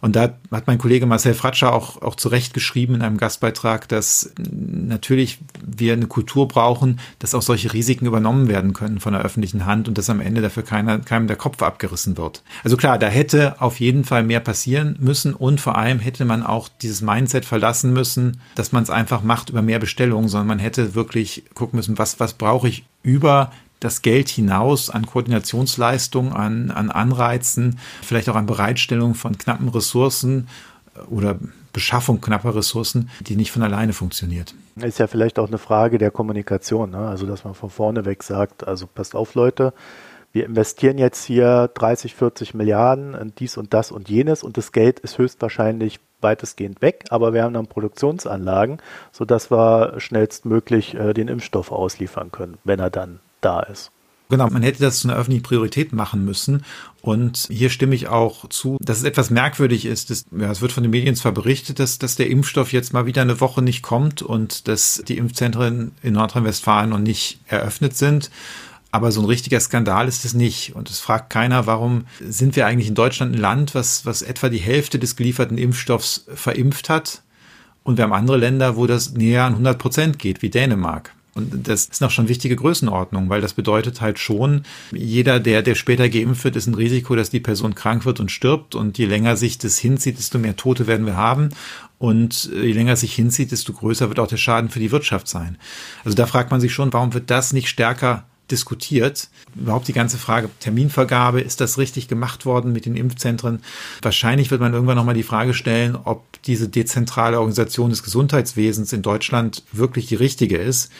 Und da hat mein Kollege Marcel Fratscher auch, auch zu Recht geschrieben in einem Gastbeitrag, dass natürlich wir eine Kultur brauchen, dass auch solche Risiken übernommen werden können von der öffentlichen Hand und dass am Ende dafür keiner, keinem der Kopf abgerissen wird. Also klar, da hätte auf jeden Fall mehr passieren müssen und vor allem hätte man auch dieses Mindset verlassen müssen, dass man es einfach macht über mehr Bestellungen, sondern man hätte wirklich gucken müssen, was, was brauche ich über das Geld hinaus an Koordinationsleistung, an, an Anreizen, vielleicht auch an Bereitstellung von knappen Ressourcen oder Beschaffung knapper Ressourcen, die nicht von alleine funktioniert. Ist ja vielleicht auch eine Frage der Kommunikation, ne? also dass man von vorne weg sagt, also passt auf Leute, wir investieren jetzt hier 30, 40 Milliarden in dies und das und jenes und das Geld ist höchstwahrscheinlich weitestgehend weg, aber wir haben dann Produktionsanlagen, sodass wir schnellstmöglich äh, den Impfstoff ausliefern können, wenn er dann da ist. Genau, man hätte das zu einer öffentlichen Priorität machen müssen. Und hier stimme ich auch zu, dass es etwas merkwürdig ist. Dass, ja, es wird von den Medien zwar berichtet, dass, dass der Impfstoff jetzt mal wieder eine Woche nicht kommt und dass die Impfzentren in Nordrhein-Westfalen noch nicht eröffnet sind. Aber so ein richtiger Skandal ist es nicht. Und es fragt keiner, warum sind wir eigentlich in Deutschland ein Land, was, was etwa die Hälfte des gelieferten Impfstoffs verimpft hat? Und wir haben andere Länder, wo das näher an 100 Prozent geht, wie Dänemark. Und das ist noch schon wichtige Größenordnung, weil das bedeutet halt schon, jeder, der, der später geimpft wird, ist ein Risiko, dass die Person krank wird und stirbt. Und je länger sich das hinzieht, desto mehr Tote werden wir haben. Und je länger sich hinzieht, desto größer wird auch der Schaden für die Wirtschaft sein. Also da fragt man sich schon, warum wird das nicht stärker diskutiert. Überhaupt die ganze Frage Terminvergabe, ist das richtig gemacht worden mit den Impfzentren? Wahrscheinlich wird man irgendwann nochmal die Frage stellen, ob diese dezentrale Organisation des Gesundheitswesens in Deutschland wirklich die richtige ist.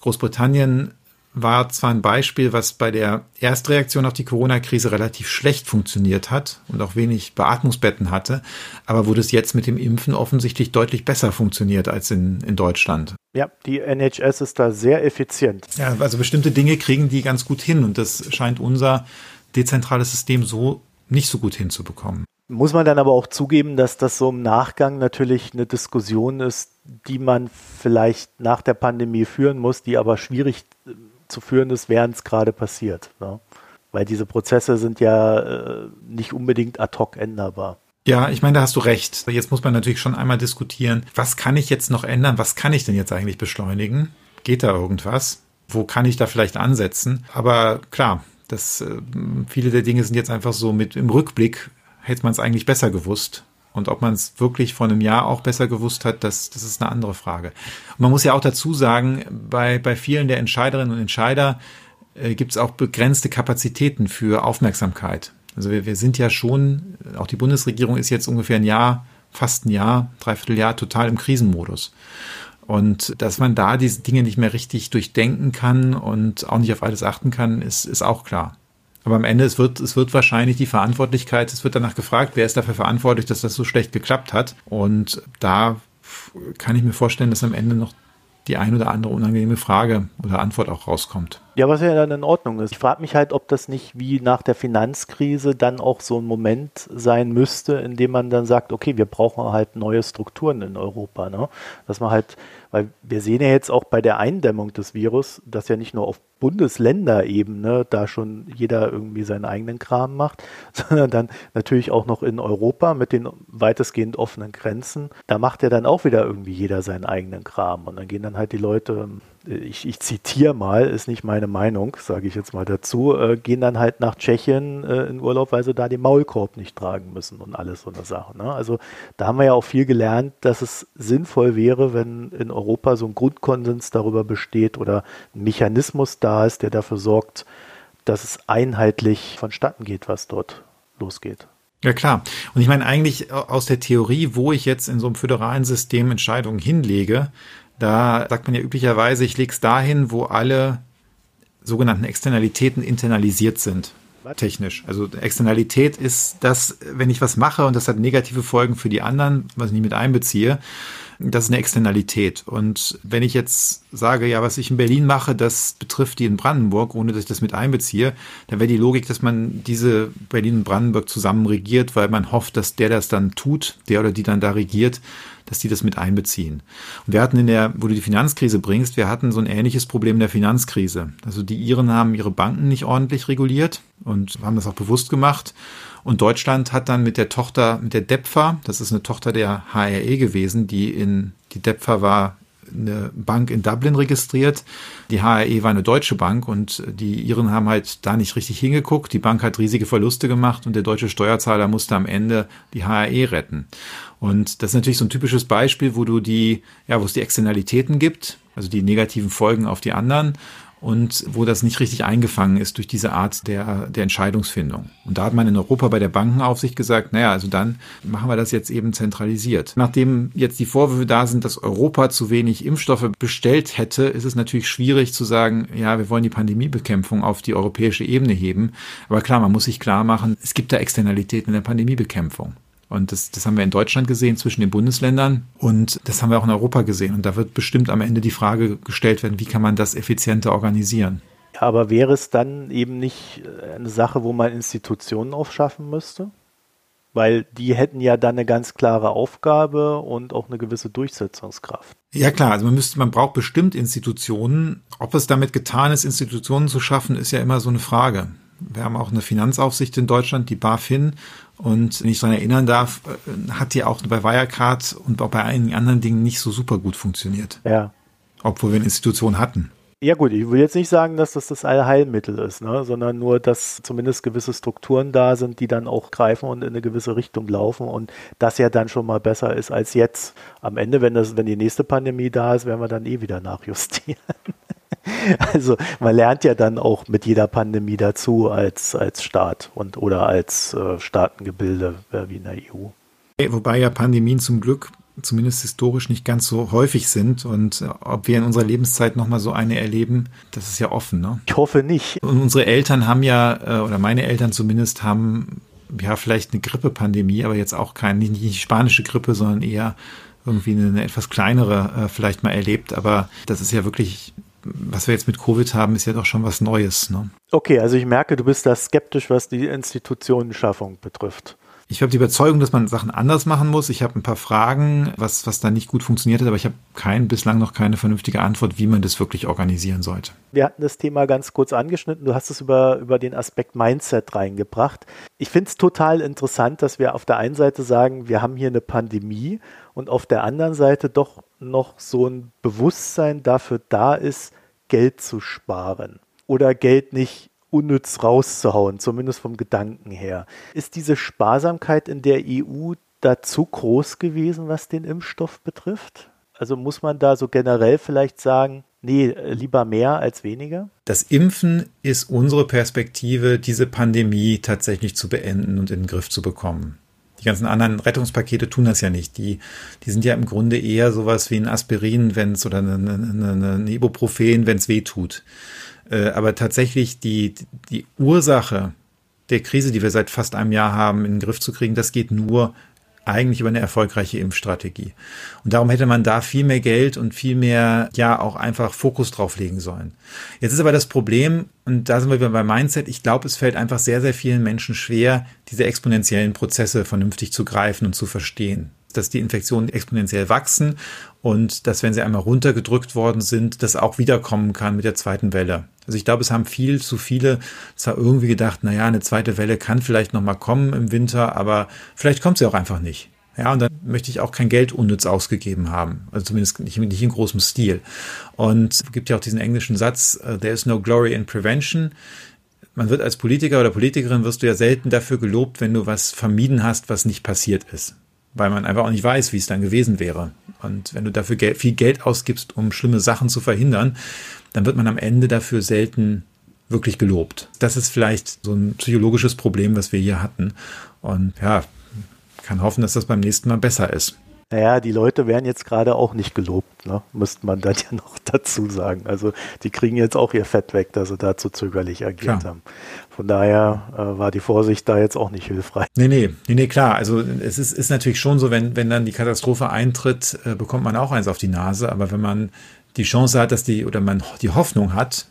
Großbritannien war zwar ein Beispiel, was bei der Erstreaktion auf die Corona-Krise relativ schlecht funktioniert hat und auch wenig Beatmungsbetten hatte, aber wo das jetzt mit dem Impfen offensichtlich deutlich besser funktioniert als in, in Deutschland. Ja, die NHS ist da sehr effizient. Ja, also bestimmte Dinge kriegen die ganz gut hin und das scheint unser dezentrales System so nicht so gut hinzubekommen. Muss man dann aber auch zugeben, dass das so im Nachgang natürlich eine Diskussion ist, die man vielleicht nach der Pandemie führen muss, die aber schwierig zu führen ist, während es gerade passiert. Ne? Weil diese Prozesse sind ja äh, nicht unbedingt ad hoc änderbar. Ja, ich meine, da hast du recht. Jetzt muss man natürlich schon einmal diskutieren, was kann ich jetzt noch ändern? Was kann ich denn jetzt eigentlich beschleunigen? Geht da irgendwas? Wo kann ich da vielleicht ansetzen? Aber klar, das, äh, viele der Dinge sind jetzt einfach so mit im Rückblick hätte man es eigentlich besser gewusst. Und ob man es wirklich vor einem Jahr auch besser gewusst hat, das, das ist eine andere Frage. Und man muss ja auch dazu sagen, bei, bei vielen der Entscheiderinnen und Entscheider äh, gibt es auch begrenzte Kapazitäten für Aufmerksamkeit. Also wir, wir sind ja schon, auch die Bundesregierung ist jetzt ungefähr ein Jahr, fast ein Jahr, dreiviertel Jahr total im Krisenmodus. Und dass man da diese Dinge nicht mehr richtig durchdenken kann und auch nicht auf alles achten kann, ist, ist auch klar. Aber am Ende, es wird, es wird wahrscheinlich die Verantwortlichkeit, es wird danach gefragt, wer ist dafür verantwortlich, dass das so schlecht geklappt hat. Und da kann ich mir vorstellen, dass am Ende noch die ein oder andere unangenehme Frage oder Antwort auch rauskommt. Ja, was ja dann in Ordnung ist. Ich frage mich halt, ob das nicht wie nach der Finanzkrise dann auch so ein Moment sein müsste, in dem man dann sagt, okay, wir brauchen halt neue Strukturen in Europa. Ne? Dass man halt, weil wir sehen ja jetzt auch bei der Eindämmung des Virus, dass ja nicht nur auf Bundesländerebene da schon jeder irgendwie seinen eigenen Kram macht, sondern dann natürlich auch noch in Europa mit den weitestgehend offenen Grenzen. Da macht ja dann auch wieder irgendwie jeder seinen eigenen Kram. Und dann gehen dann halt die Leute ich, ich zitiere mal, ist nicht meine Meinung, sage ich jetzt mal dazu, äh, gehen dann halt nach Tschechien äh, in Urlaub, weil sie da den Maulkorb nicht tragen müssen und alles so eine Sache. Ne? Also da haben wir ja auch viel gelernt, dass es sinnvoll wäre, wenn in Europa so ein Grundkonsens darüber besteht oder ein Mechanismus da ist, der dafür sorgt, dass es einheitlich vonstatten geht, was dort losgeht. Ja klar. Und ich meine eigentlich aus der Theorie, wo ich jetzt in so einem föderalen System Entscheidungen hinlege, da sagt man ja üblicherweise, ich lege es dahin, wo alle sogenannten Externalitäten internalisiert sind. Technisch. Also Externalität ist das, wenn ich was mache und das hat negative Folgen für die anderen, was ich nicht mit einbeziehe, das ist eine Externalität. Und wenn ich jetzt sage, ja, was ich in Berlin mache, das betrifft die in Brandenburg, ohne dass ich das mit einbeziehe, dann wäre die Logik, dass man diese Berlin und Brandenburg zusammen regiert, weil man hofft, dass der das dann tut, der oder die dann da regiert, dass die das mit einbeziehen. Und wir hatten in der, wo du die Finanzkrise bringst, wir hatten so ein ähnliches Problem der Finanzkrise. Also die Iren haben ihre Banken nicht ordentlich reguliert und haben das auch bewusst gemacht. Und Deutschland hat dann mit der Tochter, mit der DEPFA, das ist eine Tochter der HRE gewesen, die in, die DEPFA war eine Bank in Dublin registriert. Die HRE war eine deutsche Bank und die Iren haben halt da nicht richtig hingeguckt. Die Bank hat riesige Verluste gemacht und der deutsche Steuerzahler musste am Ende die HRE retten. Und das ist natürlich so ein typisches Beispiel, wo du die, ja, wo es die Externalitäten gibt, also die negativen Folgen auf die anderen und wo das nicht richtig eingefangen ist durch diese Art der, der Entscheidungsfindung. Und da hat man in Europa bei der Bankenaufsicht gesagt, naja, also dann machen wir das jetzt eben zentralisiert. Nachdem jetzt die Vorwürfe da sind, dass Europa zu wenig Impfstoffe bestellt hätte, ist es natürlich schwierig zu sagen, ja, wir wollen die Pandemiebekämpfung auf die europäische Ebene heben. Aber klar, man muss sich klar machen, es gibt da Externalitäten in der Pandemiebekämpfung. Und das, das haben wir in Deutschland gesehen zwischen den Bundesländern und das haben wir auch in Europa gesehen. Und da wird bestimmt am Ende die Frage gestellt werden, wie kann man das effizienter organisieren? Ja, aber wäre es dann eben nicht äh, eine Sache, wo man Institutionen aufschaffen müsste? Weil die hätten ja dann eine ganz klare Aufgabe und auch eine gewisse Durchsetzungskraft. Ja klar, also man müsste, man braucht bestimmt Institutionen. Ob es damit getan ist, Institutionen zu schaffen, ist ja immer so eine Frage. Wir haben auch eine Finanzaufsicht in Deutschland, die BaFin. Und wenn ich daran erinnern darf, äh, hat die auch bei Wirecard und auch bei einigen anderen Dingen nicht so super gut funktioniert. Ja. Obwohl wir eine Institution hatten. Ja gut, ich will jetzt nicht sagen, dass das das Allheilmittel ist, ne? sondern nur, dass zumindest gewisse Strukturen da sind, die dann auch greifen und in eine gewisse Richtung laufen und das ja dann schon mal besser ist als jetzt. Am Ende, wenn, das, wenn die nächste Pandemie da ist, werden wir dann eh wieder nachjustieren. Also man lernt ja dann auch mit jeder Pandemie dazu als, als Staat und oder als äh, Staatengebilde äh, wie in der EU. Wobei ja Pandemien zum Glück zumindest historisch nicht ganz so häufig sind und äh, ob wir in unserer Lebenszeit nochmal so eine erleben, das ist ja offen. Ne? Ich hoffe nicht. Und unsere Eltern haben ja, äh, oder meine Eltern zumindest haben ja vielleicht eine Grippepandemie, aber jetzt auch keine, nicht, nicht spanische Grippe, sondern eher irgendwie eine, eine etwas kleinere äh, vielleicht mal erlebt. Aber das ist ja wirklich was wir jetzt mit Covid haben, ist ja doch schon was Neues. Ne? Okay, also ich merke, du bist da skeptisch, was die Institutionenschaffung betrifft. Ich habe die Überzeugung, dass man Sachen anders machen muss. Ich habe ein paar Fragen, was, was da nicht gut funktioniert hat, aber ich habe kein, bislang noch keine vernünftige Antwort, wie man das wirklich organisieren sollte. Wir hatten das Thema ganz kurz angeschnitten. Du hast es über, über den Aspekt Mindset reingebracht. Ich finde es total interessant, dass wir auf der einen Seite sagen, wir haben hier eine Pandemie und auf der anderen Seite doch noch so ein Bewusstsein dafür da ist, Geld zu sparen oder Geld nicht unnütz rauszuhauen, zumindest vom Gedanken her. Ist diese Sparsamkeit in der EU da zu groß gewesen, was den Impfstoff betrifft? Also muss man da so generell vielleicht sagen, nee, lieber mehr als weniger? Das Impfen ist unsere Perspektive, diese Pandemie tatsächlich zu beenden und in den Griff zu bekommen. Die ganzen anderen Rettungspakete tun das ja nicht. Die, die sind ja im Grunde eher sowas wie ein Aspirin, wenn es oder eine Ibuprofen, wenn es weh tut. Äh, aber tatsächlich die, die Ursache der Krise, die wir seit fast einem Jahr haben, in den Griff zu kriegen, das geht nur eigentlich über eine erfolgreiche Impfstrategie. Und darum hätte man da viel mehr Geld und viel mehr, ja, auch einfach Fokus drauf legen sollen. Jetzt ist aber das Problem, und da sind wir wieder beim Mindset, ich glaube, es fällt einfach sehr, sehr vielen Menschen schwer, diese exponentiellen Prozesse vernünftig zu greifen und zu verstehen dass die Infektionen exponentiell wachsen und dass, wenn sie einmal runtergedrückt worden sind, das auch wiederkommen kann mit der zweiten Welle. Also ich glaube, es haben viel zu viele zwar irgendwie gedacht, naja, eine zweite Welle kann vielleicht nochmal kommen im Winter, aber vielleicht kommt sie auch einfach nicht. Ja, und dann möchte ich auch kein Geld unnütz ausgegeben haben. Also zumindest nicht, nicht in großem Stil. Und es gibt ja auch diesen englischen Satz, uh, there is no glory in prevention. Man wird als Politiker oder Politikerin wirst du ja selten dafür gelobt, wenn du was vermieden hast, was nicht passiert ist weil man einfach auch nicht weiß, wie es dann gewesen wäre. Und wenn du dafür Geld, viel Geld ausgibst, um schlimme Sachen zu verhindern, dann wird man am Ende dafür selten wirklich gelobt. Das ist vielleicht so ein psychologisches Problem, was wir hier hatten. Und ja, kann hoffen, dass das beim nächsten Mal besser ist. Naja, die Leute werden jetzt gerade auch nicht gelobt, ne? müsste man dann ja noch dazu sagen. Also die kriegen jetzt auch ihr Fett weg, dass sie da zu zögerlich agiert klar. haben. Von daher äh, war die Vorsicht da jetzt auch nicht hilfreich. Nee, nee, nee, nee, klar. Also es ist, ist natürlich schon so, wenn, wenn dann die Katastrophe eintritt, äh, bekommt man auch eins auf die Nase. Aber wenn man die Chance hat, dass die, oder man die Hoffnung hat,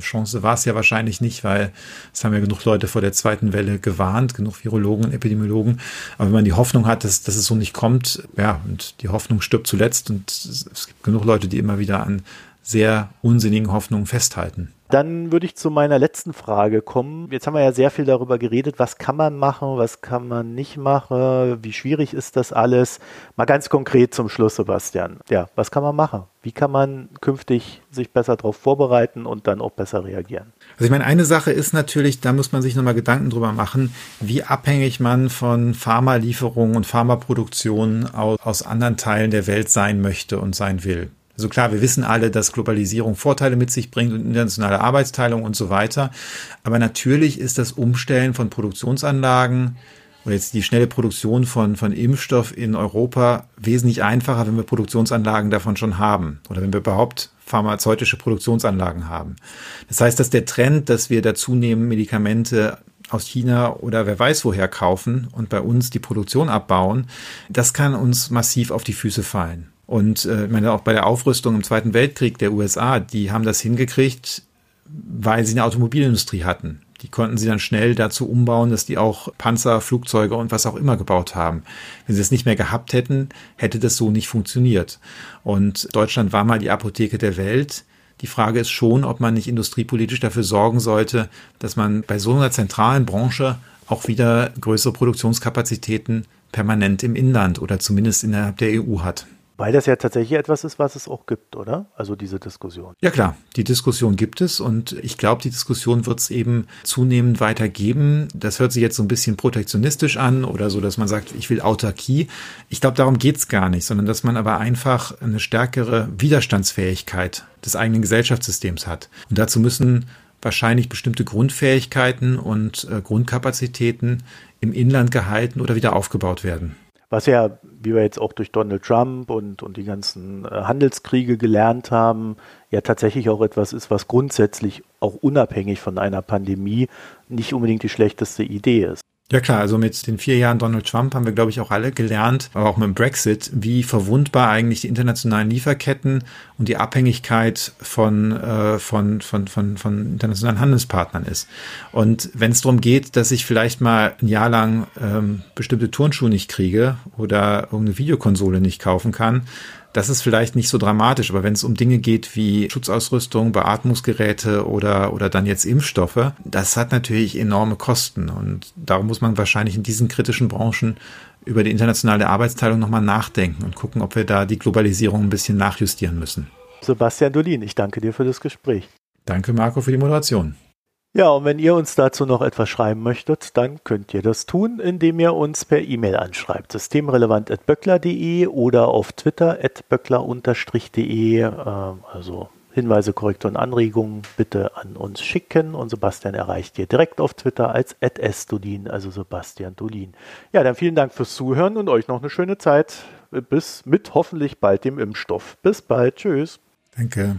Chance war es ja wahrscheinlich nicht, weil es haben ja genug Leute vor der zweiten Welle gewarnt, genug Virologen und Epidemiologen. Aber wenn man die Hoffnung hat, dass, dass es so nicht kommt, ja, und die Hoffnung stirbt zuletzt und es gibt genug Leute, die immer wieder an sehr unsinnigen Hoffnungen festhalten. Dann würde ich zu meiner letzten Frage kommen. Jetzt haben wir ja sehr viel darüber geredet, was kann man machen, was kann man nicht machen, wie schwierig ist das alles. Mal ganz konkret zum Schluss, Sebastian. Ja, was kann man machen? Wie kann man künftig sich besser darauf vorbereiten und dann auch besser reagieren? Also ich meine, eine Sache ist natürlich, da muss man sich nochmal Gedanken drüber machen, wie abhängig man von Pharmalieferungen und Pharmaproduktionen aus, aus anderen Teilen der Welt sein möchte und sein will. Also klar, wir wissen alle, dass Globalisierung Vorteile mit sich bringt und internationale Arbeitsteilung und so weiter. Aber natürlich ist das Umstellen von Produktionsanlagen oder jetzt die schnelle Produktion von, von Impfstoff in Europa wesentlich einfacher, wenn wir Produktionsanlagen davon schon haben oder wenn wir überhaupt pharmazeutische Produktionsanlagen haben. Das heißt, dass der Trend, dass wir dazu nehmen, Medikamente aus China oder wer weiß woher kaufen und bei uns die Produktion abbauen, das kann uns massiv auf die Füße fallen. Und äh, ich meine, auch bei der Aufrüstung im Zweiten Weltkrieg der USA, die haben das hingekriegt, weil sie eine Automobilindustrie hatten. Die konnten sie dann schnell dazu umbauen, dass die auch Panzer, Flugzeuge und was auch immer gebaut haben. Wenn sie es nicht mehr gehabt hätten, hätte das so nicht funktioniert. Und Deutschland war mal die Apotheke der Welt. Die Frage ist schon, ob man nicht industriepolitisch dafür sorgen sollte, dass man bei so einer zentralen Branche auch wieder größere Produktionskapazitäten permanent im Inland oder zumindest innerhalb der EU hat. Weil das ja tatsächlich etwas ist, was es auch gibt, oder? Also diese Diskussion. Ja klar, die Diskussion gibt es und ich glaube, die Diskussion wird es eben zunehmend weiter geben. Das hört sich jetzt so ein bisschen protektionistisch an oder so, dass man sagt, ich will Autarkie. Ich glaube, darum geht's gar nicht, sondern dass man aber einfach eine stärkere Widerstandsfähigkeit des eigenen Gesellschaftssystems hat. Und dazu müssen wahrscheinlich bestimmte Grundfähigkeiten und äh, Grundkapazitäten im Inland gehalten oder wieder aufgebaut werden. Was ja, wie wir jetzt auch durch Donald Trump und, und die ganzen äh, Handelskriege gelernt haben, ja tatsächlich auch etwas ist, was grundsätzlich auch unabhängig von einer Pandemie nicht unbedingt die schlechteste Idee ist. Ja klar, also mit den vier Jahren Donald Trump haben wir, glaube ich, auch alle gelernt, aber auch mit dem Brexit, wie verwundbar eigentlich die internationalen Lieferketten und die Abhängigkeit von, äh, von, von, von, von internationalen Handelspartnern ist. Und wenn es darum geht, dass ich vielleicht mal ein Jahr lang ähm, bestimmte Turnschuhe nicht kriege oder irgendeine Videokonsole nicht kaufen kann, das ist vielleicht nicht so dramatisch, aber wenn es um Dinge geht wie Schutzausrüstung, Beatmungsgeräte oder, oder dann jetzt Impfstoffe, das hat natürlich enorme Kosten. Und darum muss man wahrscheinlich in diesen kritischen Branchen über die internationale Arbeitsteilung nochmal nachdenken und gucken, ob wir da die Globalisierung ein bisschen nachjustieren müssen. Sebastian Dolin, ich danke dir für das Gespräch. Danke, Marco, für die Moderation. Ja, und wenn ihr uns dazu noch etwas schreiben möchtet, dann könnt ihr das tun, indem ihr uns per E-Mail anschreibt. Systemrelevant.böckler.de oder auf Twitter böckler-de. Äh, also Hinweise, Korrekturen, Anregungen bitte an uns schicken. Und Sebastian erreicht ihr direkt auf Twitter als @sdolin, also Sebastian Dolin. Ja, dann vielen Dank fürs Zuhören und euch noch eine schöne Zeit. Bis mit hoffentlich bald dem Impfstoff. Bis bald. Tschüss. Danke.